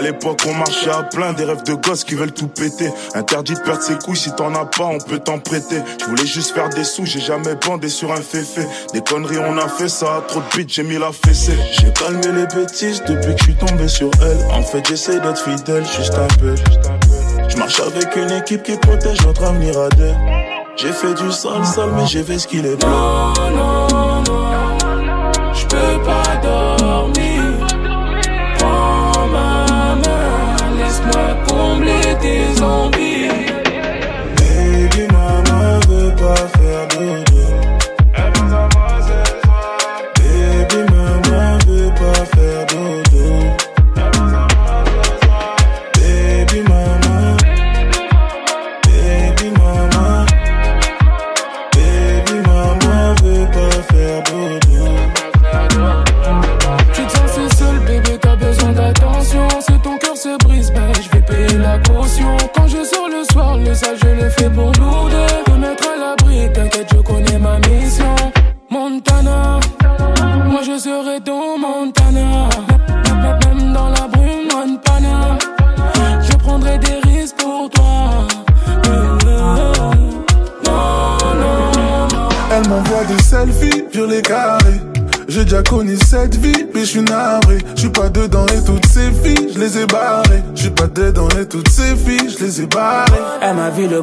À l'époque, on marchait à plein, des rêves de gosses qui veulent tout péter. Interdit de perdre ses couilles, si t'en as pas, on peut t'en prêter. Je voulais juste faire des sous, j'ai jamais bandé sur un féfé. Des conneries, on a fait ça, trop de bits, j'ai mis la fessée. J'ai calmé les bêtises depuis que je suis tombé sur elle. En fait, j'essaie d'être fidèle, juste un peu. Je marche avec une équipe qui protège notre avenir à deux. J'ai fait du sale, sale, mais j'ai fait ce qu'il est bleu. Combler tes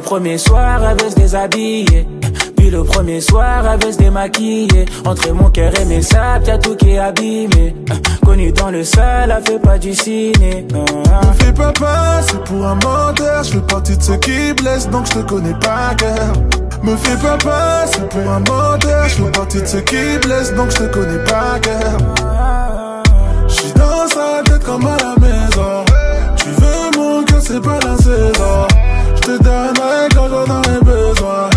premier soir, elle veut se. Puis le premier soir, elle veut se démaquiller. Entre mon cœur et mes sables, y'a tout qui est abîmé. Connu dans le sol, elle fait pas du ciné. Me fais pas peur, c'est pour un menteur. Je fais partie de ceux qui blessent, donc je te connais pas cœur. Me fais peur, c'est pour un menteur. Je fais partie de ceux qui blessent, donc je te connais pas cœur. J'suis dans sa tête comme à la maison. Tu veux mon cœur, c'est pas la saison. J'te donnerai quand j'en aurai besoin.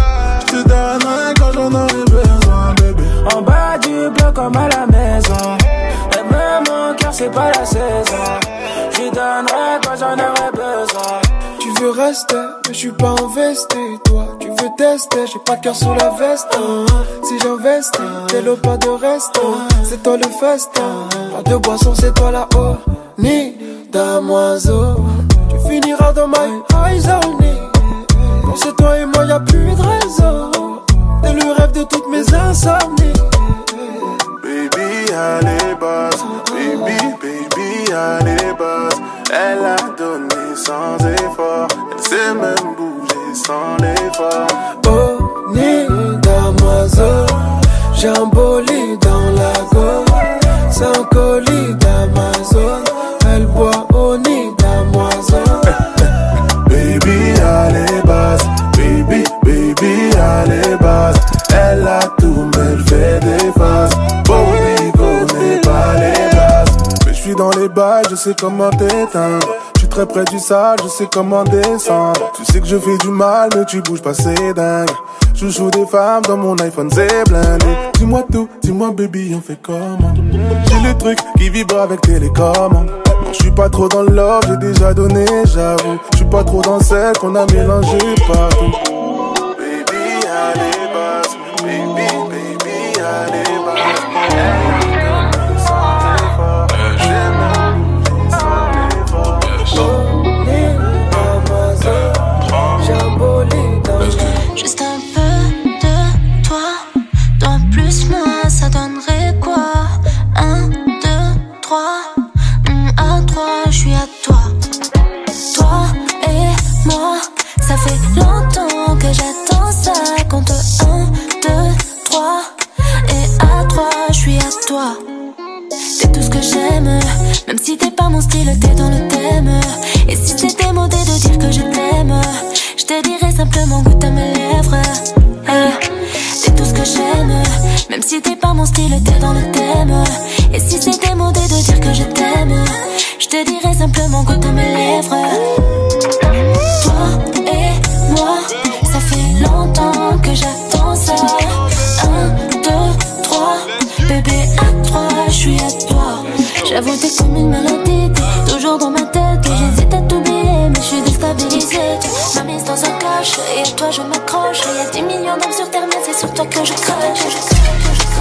J'te donnerai quand j'en aurai besoin, bébé. En bas du bloc comme à la maison. Et même mon cœur, c'est pas la saison. Je lui donnerai quand j'en aurai besoin. Tu veux rester, mais je suis pas investi, toi. Tu veux tester, j'ai pas de cœur sous la veste. hein. Si j'investis, t'es le pas de resto. C'est toi le festin. Pas de boisson, c'est toi la haut. Ni damoiseau. Tu finiras dans my eyes only. Quand c'est toi et moi, y a plus de réseau. T'es le rêve de toutes mes insomnies. Baby, les bases. Baby, baby, les bases. Elle a donné sans effort. Elle sait même bouger sans l'effort. Je sais comment t'éteindre. Je suis très près du sale, je sais comment descendre. Tu sais que je fais du mal, mais tu bouges pas, c'est dingue. Je joue des femmes dans mon iPhone, c'est blindé. Dis-moi tout, dis-moi baby, on fait comment? J'ai le truc qui vibre avec télécommande. Non, je suis pas trop dans love, j'ai déjà donné, j'avoue. Je suis pas trop dans celle qu'on a mélangé partout. Baby, bases. Baby, baby, à Toi et moi, ça fait longtemps que j'attends ça. Un, deux, trois, bébé à trois, je suis à toi. J'avoue, t'es comme une maladie, t'es toujours dans ma tête. J'hésite à t'oublier, mais je suis déstabilisée. M'as mise dans un coche, et à toi je m'accroche. Il y a 10 millions d'hommes sur terre, mais c'est sur toi que je crache.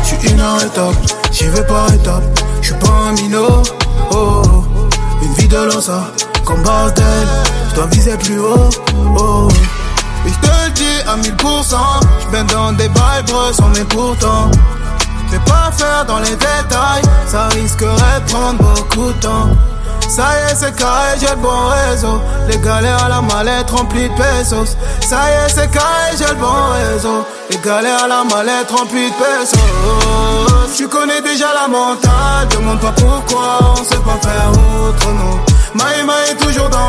J'suis une en étape, j'y vais par étape. J'suis pas un minot, oh, oh. une vie de l'osa, comme bordel. Je dois viser plus haut, oh. Et je te le dis à 1000%, je dans des bails sans mais pourtant. Fais pas faire dans les détails, ça risquerait de prendre beaucoup de temps. Ça y est, c'est carré, j'ai le bon réseau. Les galères à la mallette remplie de pesos. Ça y est, c'est carré, j'ai le bon réseau. Les galères à la mallette remplie de pesos. Tu connais déjà la montagne, demande pas pourquoi on sait pas faire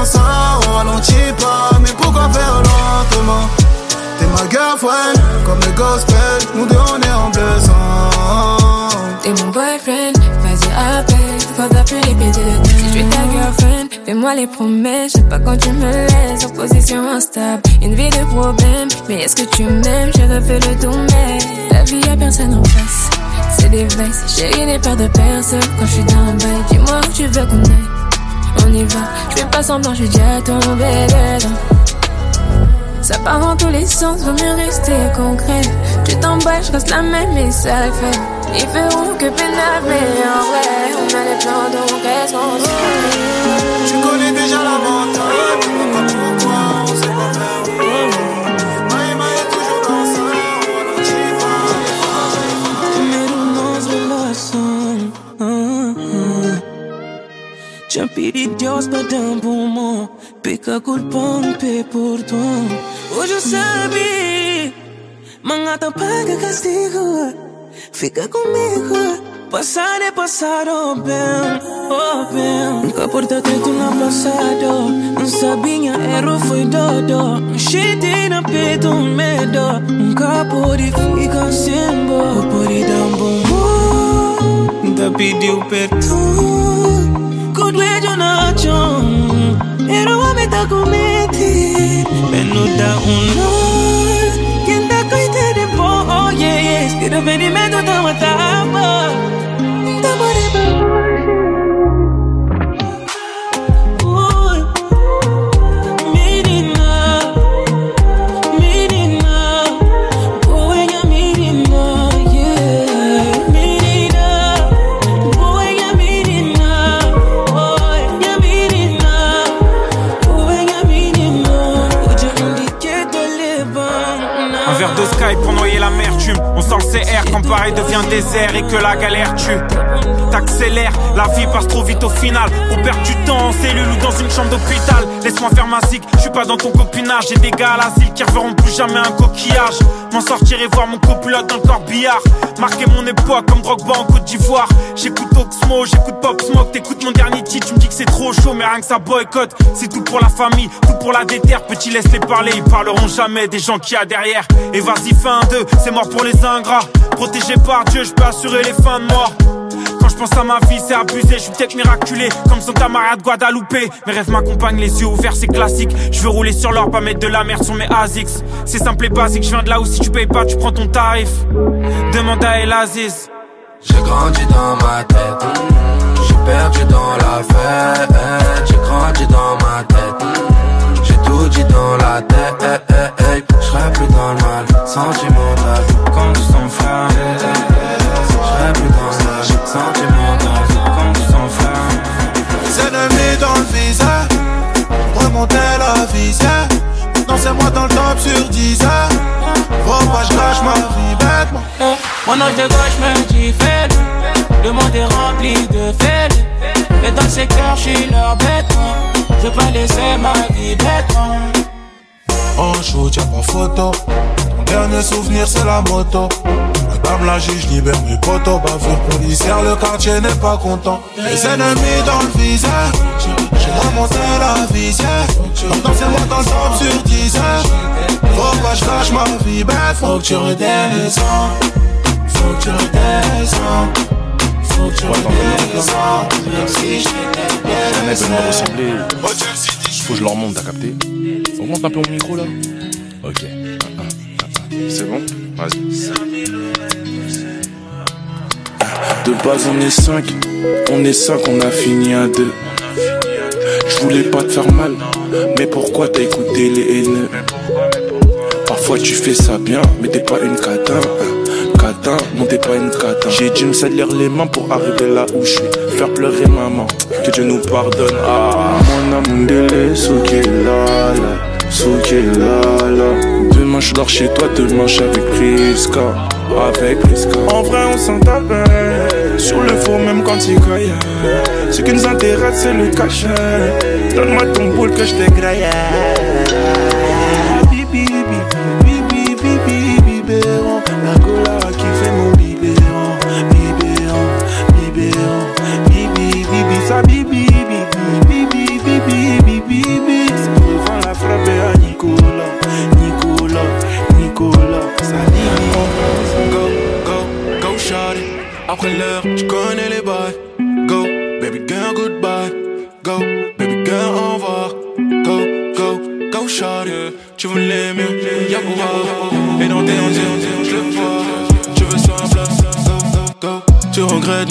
ça, on ralentit pas, mais pourquoi faire lentement? T'es ma girlfriend, comme le gospel, nous on est en besoin. T'es mon boyfriend, vas-y appelle, quand t'as plus les pieds de Si je suis ta girlfriend, fais-moi les promesses, je pas quand tu me laisses en position instable. Une vie de problème, mais est-ce que tu m'aimes, j'ai refait le tour, mais la vie y'a personne en face. C'est des vices, chérie n'ai peur de personne quand je suis dans le bail. Dis-moi où tu veux qu'on aille on y va. Je fais pas semblant, je dis à tomber dedans. Ça part dans tous les sens, vaut mieux rester concret. Tu t'emballes, je reste la même et ça le fait. Ils feront que pénal, mais en vrai, on a les plans donc reste Jumpy de Dios pe d'un bon mot Pe ka koul pong pe pour toi Hoje eu sabe Mangata paga castigo. Fica comigo Passar é passado bem, oh bem Nunca portate tu na passado Não sabia erro foi dodo Shitty na peito, medo. Nunca pode ficar sem bo Pode dar um bom Da pediu perdão macho. Ero wameta kumeti Benuta unor Kenda koitere po oh yeah yeah. Tira venimento tamatapa Tamareba désert et que la galère tue. T'accélères, la vie passe trop vite au final. On perd du temps en cellule ou dans une chambre d'hôpital. Laisse-moi faire ma zig, je suis pas dans ton copinage. J'ai des gars à l'asile qui reverront plus jamais un coquillage. M'en sortir et voir mon copilote dans le corbillard. Marquer mon époque comme Drogba en Côte d'Ivoire. J'écoute Oxmo, j'écoute Pop Smoke. T'écoutes mon dernier titre, tu me dis que c'est trop chaud, mais rien que ça boycotte. C'est tout pour la famille, tout pour la déterre. Petit, laisse-les parler, ils parleront jamais des gens qui y a derrière. Et vas-y, fin 2, c'est mort pour les ingrats. Protégé par Dieu, je peux assurer les fins de mort. Quand je pense à ma vie, c'est abusé. Je suis peut-être miraculé, comme Santa Maria de Guadalupe. Mes rêves m'accompagnent, les yeux ouverts, c'est classique. Je veux rouler sur l'or, pas mettre de la merde sur mes ASICS. C'est simple et basique, je viens de là où si tu payes pas, tu prends ton tarif. Demande à El Aziz. J'ai grandi dans ma tête, j'ai perdu dans la fête. J'ai grandi dans ma tête, j'ai tout dit dans la tête. Je serai plus dans le mal, sentimental, comme son frère. Je serai plus dans le mal, sentimental, comme son frère. Les ennemis dans le viseur, remonter la visière. Maintenant c'est moi dans le top sur 10 heures. Faut pas je gâche ma vie bêtement. Mon âge de gauche me dit faible Le monde est rempli de faibles Et dans le secteur je suis leur bête Je peux pas laisser ma vie bête En shoot y'a pas photo. Ton dernier souvenir c'est la moto. Madame la juge libère mes potos. Bavure policière le quartier n'est pas content. Les ennemis dans le viseur. J'ai remonté la visière. Maintenant c'est moi dans le sur 10 heures. Faut pas je cache ma vie bête Faut que tu redescends faut que tu redescends. Faut que tu redescends. Même si Les veulent me ressembler. Faut que je leur monte, t'as capté Augmente un peu mon micro là. Ok. C'est bon Vas-y. De base on est 5, on est 5, on a fini à 2 Je voulais pas te faire mal, mais pourquoi t'as écouté les haineux? Parfois tu fais ça bien, mais t'es pas une catin catin, non t'es pas une catin. J'ai dû me salir les mains pour arriver là où je suis. Faire pleurer maman, que Dieu nous pardonne. Ah, mon amour, soukilala, soukilala. Demain je dors chez toi, demain je avec Priska. Avec Priska. En vrai, on s'en tape sur le faux, même quand il croyait. Ce qui nous intéresse, c'est le cachet. Donne-moi ton boule que je t'égraille.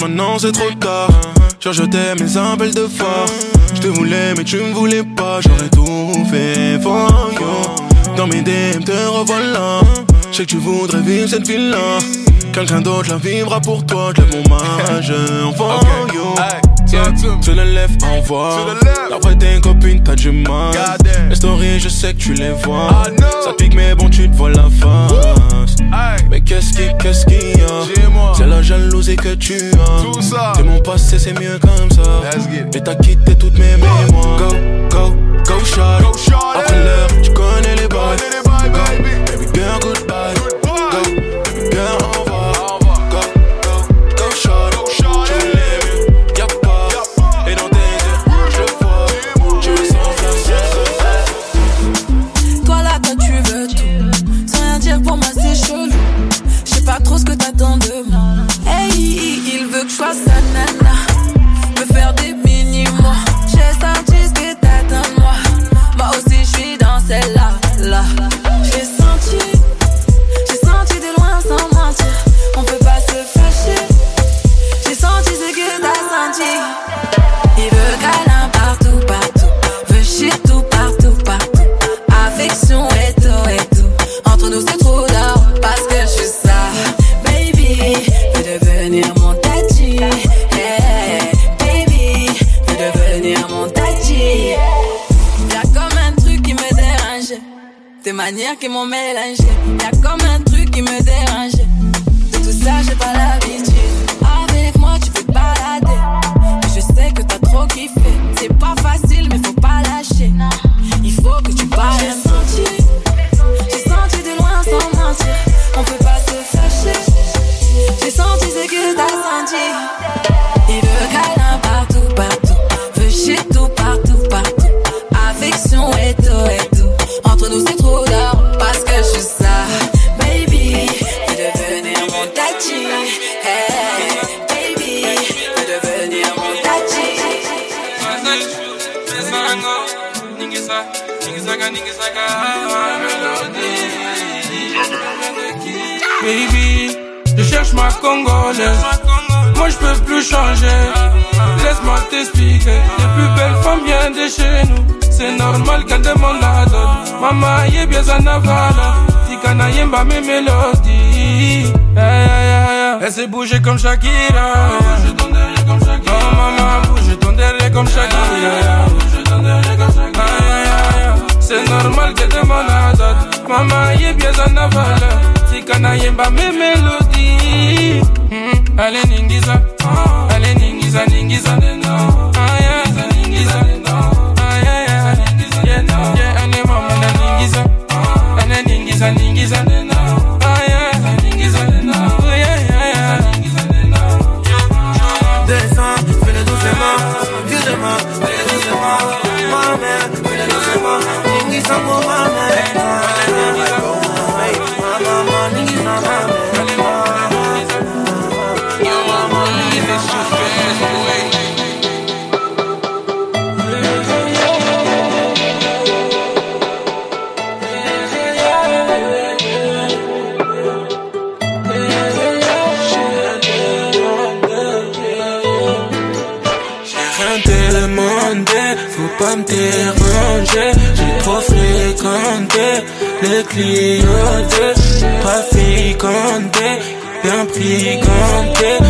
Maintenant, c'est trop tard. Genre, je t'aime, mais un bel de force. Je te voulais, mais tu me voulais pas. J'aurais tout fait for you. Dans mes DM, te revoilà. Je sais que tu voudrais vivre cette vie-là. Quelqu'un d'autre la vivra pour toi. Je lève mon mage en for you. Tu le lèves, envoie. D'après tes copines, t'as du mal. Les stories, je sais que tu les vois. Ça pique, mais bon, tu te vois la face. Mais qu'est-ce qui, qu'est-ce qu'il y a? C'est la jalousie que tu as. C'est mon passé, c'est mieux comme ça. Et t'as quitté toutes mes mémoires. Go, go, go, shot. Après l'heure, tu connais les bails. Baby girl, goodbye. Entre nous, c'est trop d'or parce que je suis ça. Baby, veux devenir mon daddy. Hey, baby, veux devenir mon daddy. Baby, je cherche ma congolaise. Moi je peux plus changer. Laisse-moi t'expliquer. Les plus belles femmes viennent de chez nous. C'est normal qu'elle demande la dot. Maman, y'a bien ça navala. Tika yemba mes mélodies. Elle s'est bougée comme Shakira. Oh maman, bouge ton derrière comme Shakira. Ah, yeah, yeah, yeah. C'est normal qu'elle demande la dot. Maman, y'a bien ça navala. Tika yemba mes mélodies. Mm, Elle est ningiza. Elle est ningiza, ningiza.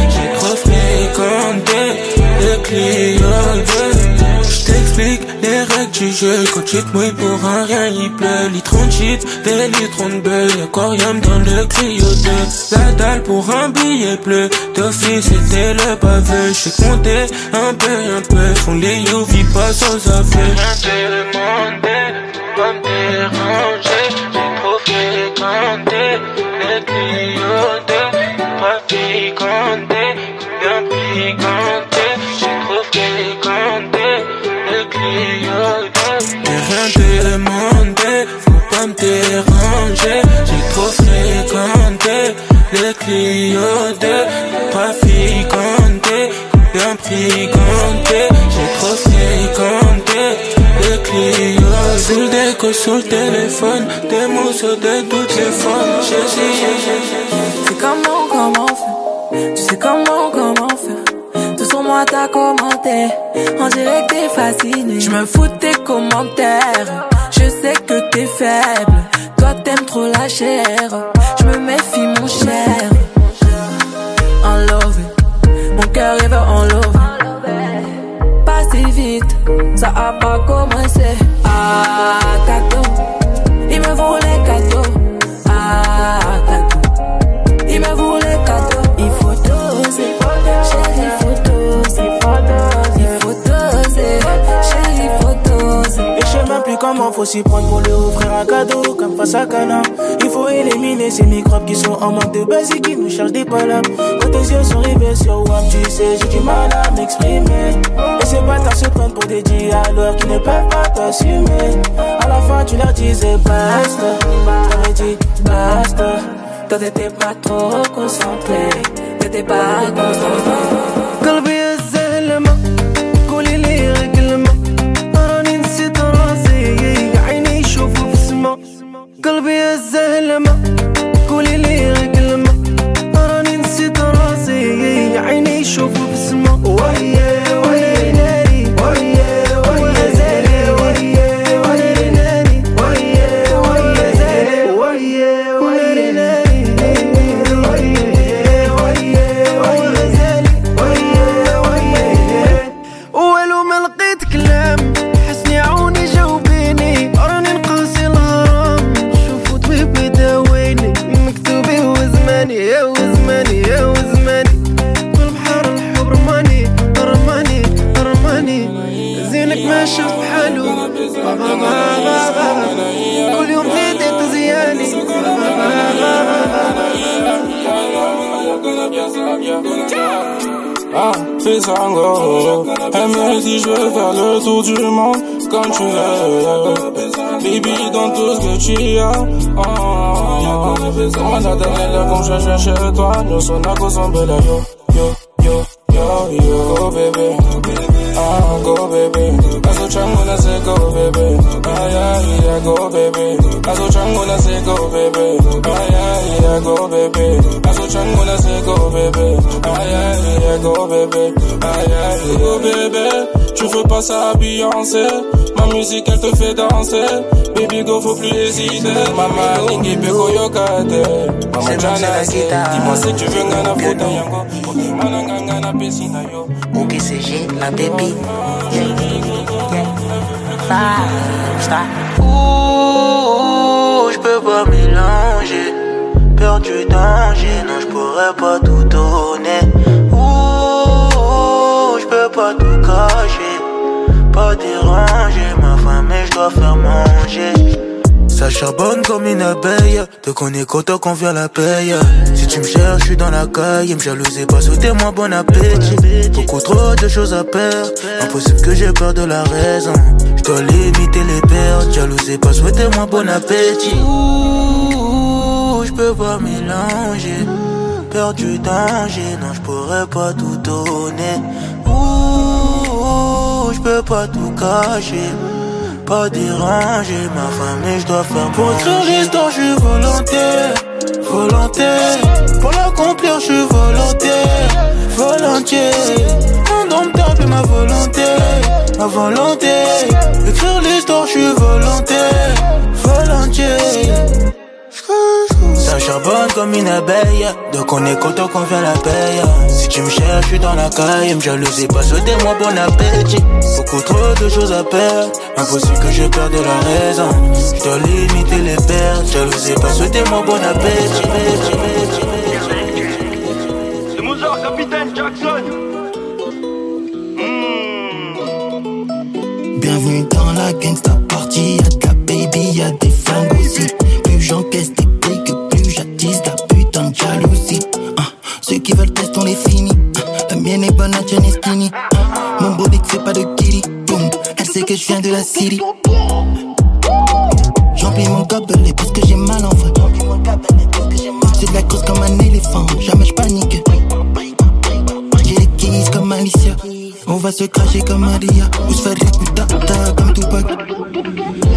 J'ai trop fréquenté les clients Je t'explique les règles du jeu. Quand tu te mouilles pour un rien il pleut. De shit, des litres de Aquarium dans le Clio 2 La dalle pour un billet bleu. D'office c'était le baveux. J'sais compter un peu un peu. Font les youvies pas sans Rien te demander, pas me déranger. J'ai trop fréquenté les Clio 2 Pas fréquenté, bien fréquenté J'ai trop fréquenté les Clio 2 J'ai rien demandé, faut pas me déranger J'ai trop fréquenté les 2 Pas fréquenté, bien fréquenté J'ai trop fréquenté Sous le déco, sous le téléphone Des mots sur de toutes les formes J'ai On dirait que t'es fasciné. Je me fous de tes commentaires. Je sais que t'es faible. Toi t'aimes trop la chair. Je me méfie mon cher. En love. Mon cœur il veut en love. Pas si vite. Ça a pas commencé faut s'y prendre pour lui offrir un cadeau comme face à câlin. Il faut éliminer ces microbes qui sont en manque de base et qui nous cherchent des palabres. Quand tes yeux sont rivés sur WAM, tu sais, j'ai du mal à m'exprimer. Et ces bâtards se prennent pour des dialogues qui ne peuvent pas t'assumer. À la fin, tu leur disais basta. T'avais dit basta. Toi, t'étais pas trop concentré. T'étais pas concentré. ما شاف حالو بابا بابا بابا كل يوم زيد تزياني Ah, fais ça go. Aime si je veux faire le tour du monde comme tu veux. Baby, dans tout ce que tu as. Ah, ah, Comment t'as donné l'air comme je cherche chez toi? Nous sommes à cause de la yo, yo, yo, yo, yo. Go go baby. That's what I'm gonna say, go baby. Ah, yeah, yeah, go baby. That's what I'm gonna say, go baby. Ah, yeah, yeah, go baby. That's what I'm gonna say, go baby. Ah, yeah, yeah, go baby. Ah, yeah, yeah, go baby. Tu fais pas ça à Beyoncé. Ma musique, elle te fait danser. Baby, go, faut plus hésiter. Maman, ningi, peko, yokate. Maman, jana, dis-moi si tu veux, ngana, fouta, yango. Mana, ngana, pesina, je peux pas mélanger. Peur du danger, non, je pourrais pas tout donner. Ouh, je peux pas tout cacher. Pas déranger ma femme, mais je dois faire manger. Ça charbonne comme une abeille. Te connais quand qu'on vient la paye. Si tu me cherches, je suis dans la caille. Me jalouser pas, souhaitez-moi bon appétit. Beaucoup trop de choses à perdre. Impossible que j'ai peur de la raison. Je dois limiter les pertes. Jalouser pas, souhaitez-moi bon appétit. Ouh, je peux pas mélanger. Peur du danger, non, je pourrais pas tout donner. Ouh, je peux pas tout cacher pas déranger ma et je dois faire Pour écrire l'histoire je suis volontaire Volontaire Pour l'accomplir je suis volontaire Volontiers. Indomptable ma volonté Ma volonté comme une abeille. Donc on est content qu'on vient la paye. Si tu me cherches, je suis dans la caille. Me jalouser, pas souhaiter moi bon appétit. Beaucoup trop de choses à perdre. Impossible que je perde la raison. Je dois limiter les pertes. Jalouser, pas souhaiter moi bon appétit. C'est Mozart, capitaine Jackson. Bienvenue dans la gangsta party, y'a de la baby, y'a des flingues aussi. Plus j'encaisse viens de la city. J'emplis mon gobelet parce que j'ai mal en vrai. J'ai de la grosse comme un éléphant, jamais je panique. J'ai les keys comme Alicia. On va se cracher comme Maria Ou se faire ta comme Tupac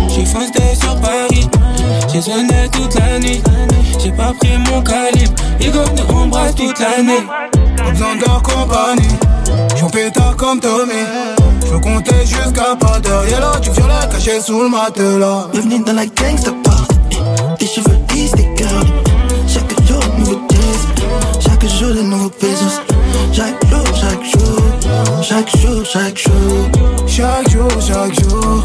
J'ai foncé sur Paris J'ai sonné toute la nuit J'ai pas pris mon calibre Ego nous embrasse toute l'année besoin de leur compagnie. J'en pétard comme Tommy. Je veux compter jusqu'à pas d'heure. Yellow du violet caché sous le matelas. Bienvenue dans la gangsta party Tes cheveux lisses, tes gardes Chaque jour, nouveau test Chaque jour, de nouveaux pesos Chaque jour, chaque jour. Chaque jour, chaque jour, chaque jour, chaque jour,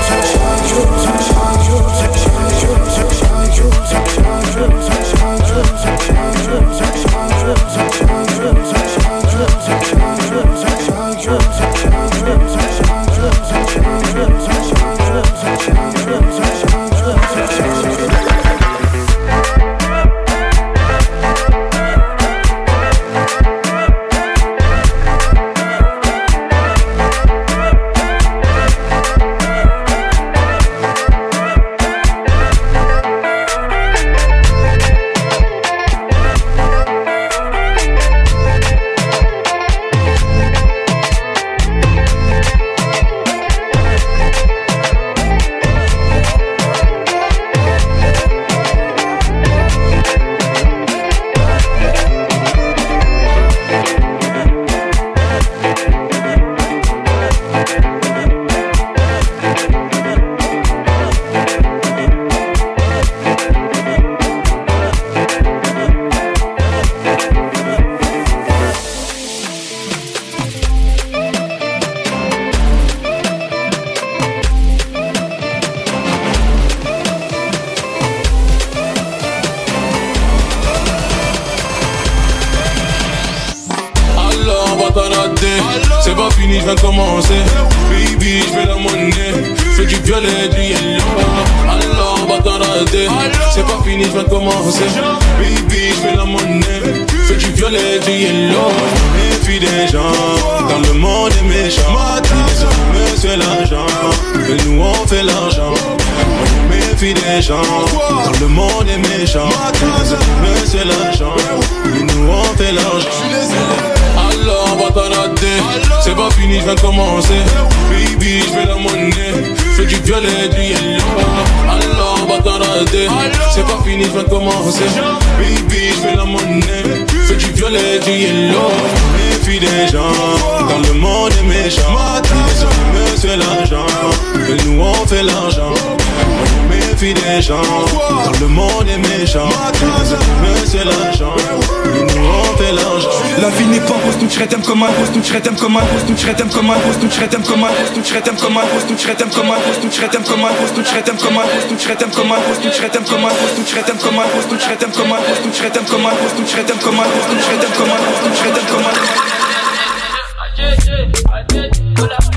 C'est pas fini, je de commencer. Baby, je fais la monnaie. Fais du violet, du yellow Alors va. T'en rater C'est pas fini, je de commencer. Baby, je fais la monnaie. Fais du violet, du yellow Méfie des gens Dans le monde est méchant. Les hommes, c'est l'argent. Mais nous on fait l'argent Méfie des gens Dans le monde est méchant c'est l'argent Mais nous on fait l'argent La vie n'est pas rose, nous t'aimes comme un rose, nous t'aimes comme un rose, nous t'aimes comme un rose, nous t'aimes comme un rose, nous t'aimes comme un rose, nous t'aimes comme un rose, nous t'aimes comme un rose, nous t'aimes comme un rose, nous t'aimes comme un rose, nous t'aimes comme un rose, nous t'aimes comme un rose, nous t'aimes comme un rose, nous t'aimes comme un rose, nous t'aimes comme un rose, nous t'aimes comme un rose, nous comme un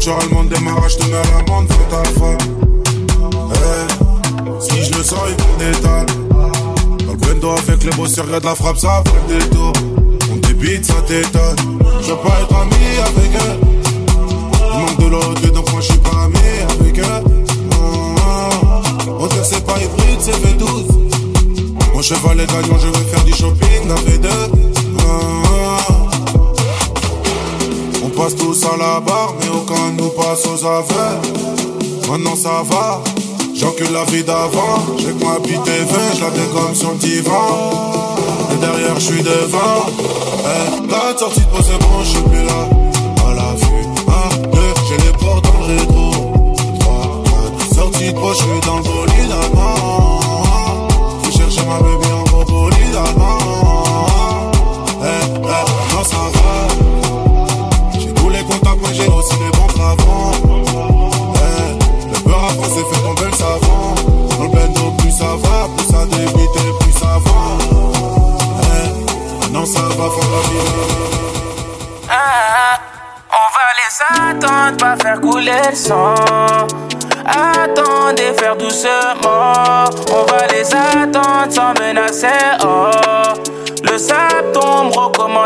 Naturellement, démarrage, mets à l'amende, fais ta eh, femme. Hey, si je le sens, ils vont détale. Dans le avec les beaux secrets de la frappe, ça fait des tours. On débite, ça t'étonne. Je veux pas être ami avec eux. Il manque de l'autre, donc moi je suis pas ami avec eux. Ah, on dirait c'est pas hybride, c'est V12. Mon cheval est gagnant, je vais faire du shopping, la V2. Passe tous à la barre, mais aucun nous passe aux affaires. Maintenant ça va, j'encule la vie d'avant. J'ai que ma bite est je la comme sur le divan. Et derrière, je suis devant. Eh, la sortie de c'est bon, je suis plus là. À la vue, un, deux, j'ai les portes dans le rétro. Trois, quatre, sortie de pause, je suis dans le bolide allemand.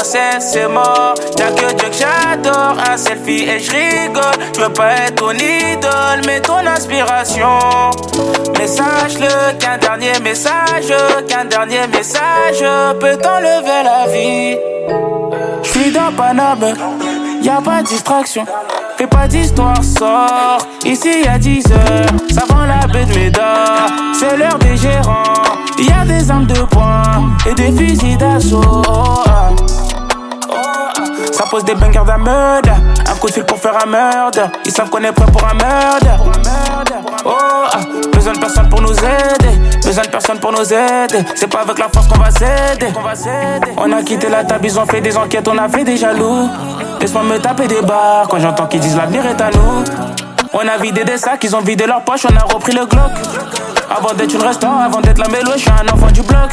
C'est mort. Y'a que Dieu que j'adore, un selfie et je rigole. Je veux pas être ton idole, mais ton inspiration. Mais sache-le qu'un dernier message, qu'un dernier message peut t'enlever la vie. Je suis dans Paname, y a pas de distraction. Fais pas d'histoire, sort. Ici y a 10 heures, ça vend la baie de Médard. C'est l'heure des gérants. Y a des armes de poing et des fusils d'assaut. Ça pose des bangers d'un meurtre. Un coup de fil pour faire un meurtre. Ils savent qu'on est prêt pour un meurtre. Oh, ah. Besoin de personne pour nous aider. Besoin de personne pour nous aider. C'est pas avec la force qu'on va s'aider. On a quitté la table, ils ont fait des enquêtes, on a fait des jaloux. Laisse-moi me taper des barres quand j'entends qu'ils disent l'avenir est à nous. On a vidé des sacs, ils ont vidé leurs poches, on a repris le Glock. Avant d'être une restaurant, avant d'être la mélo, je suis un enfant du bloc.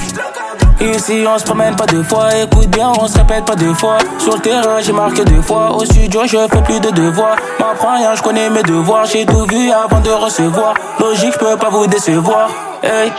Ici on se promène pas deux fois, écoute bien, on se répète pas deux fois. Sur le terrain, j'ai marqué deux fois. Au studio, je fais plus de devoirs. M'apprends rien, je connais mes devoirs. J'ai tout vu avant de recevoir. Logique, je peux pas vous décevoir. Hey.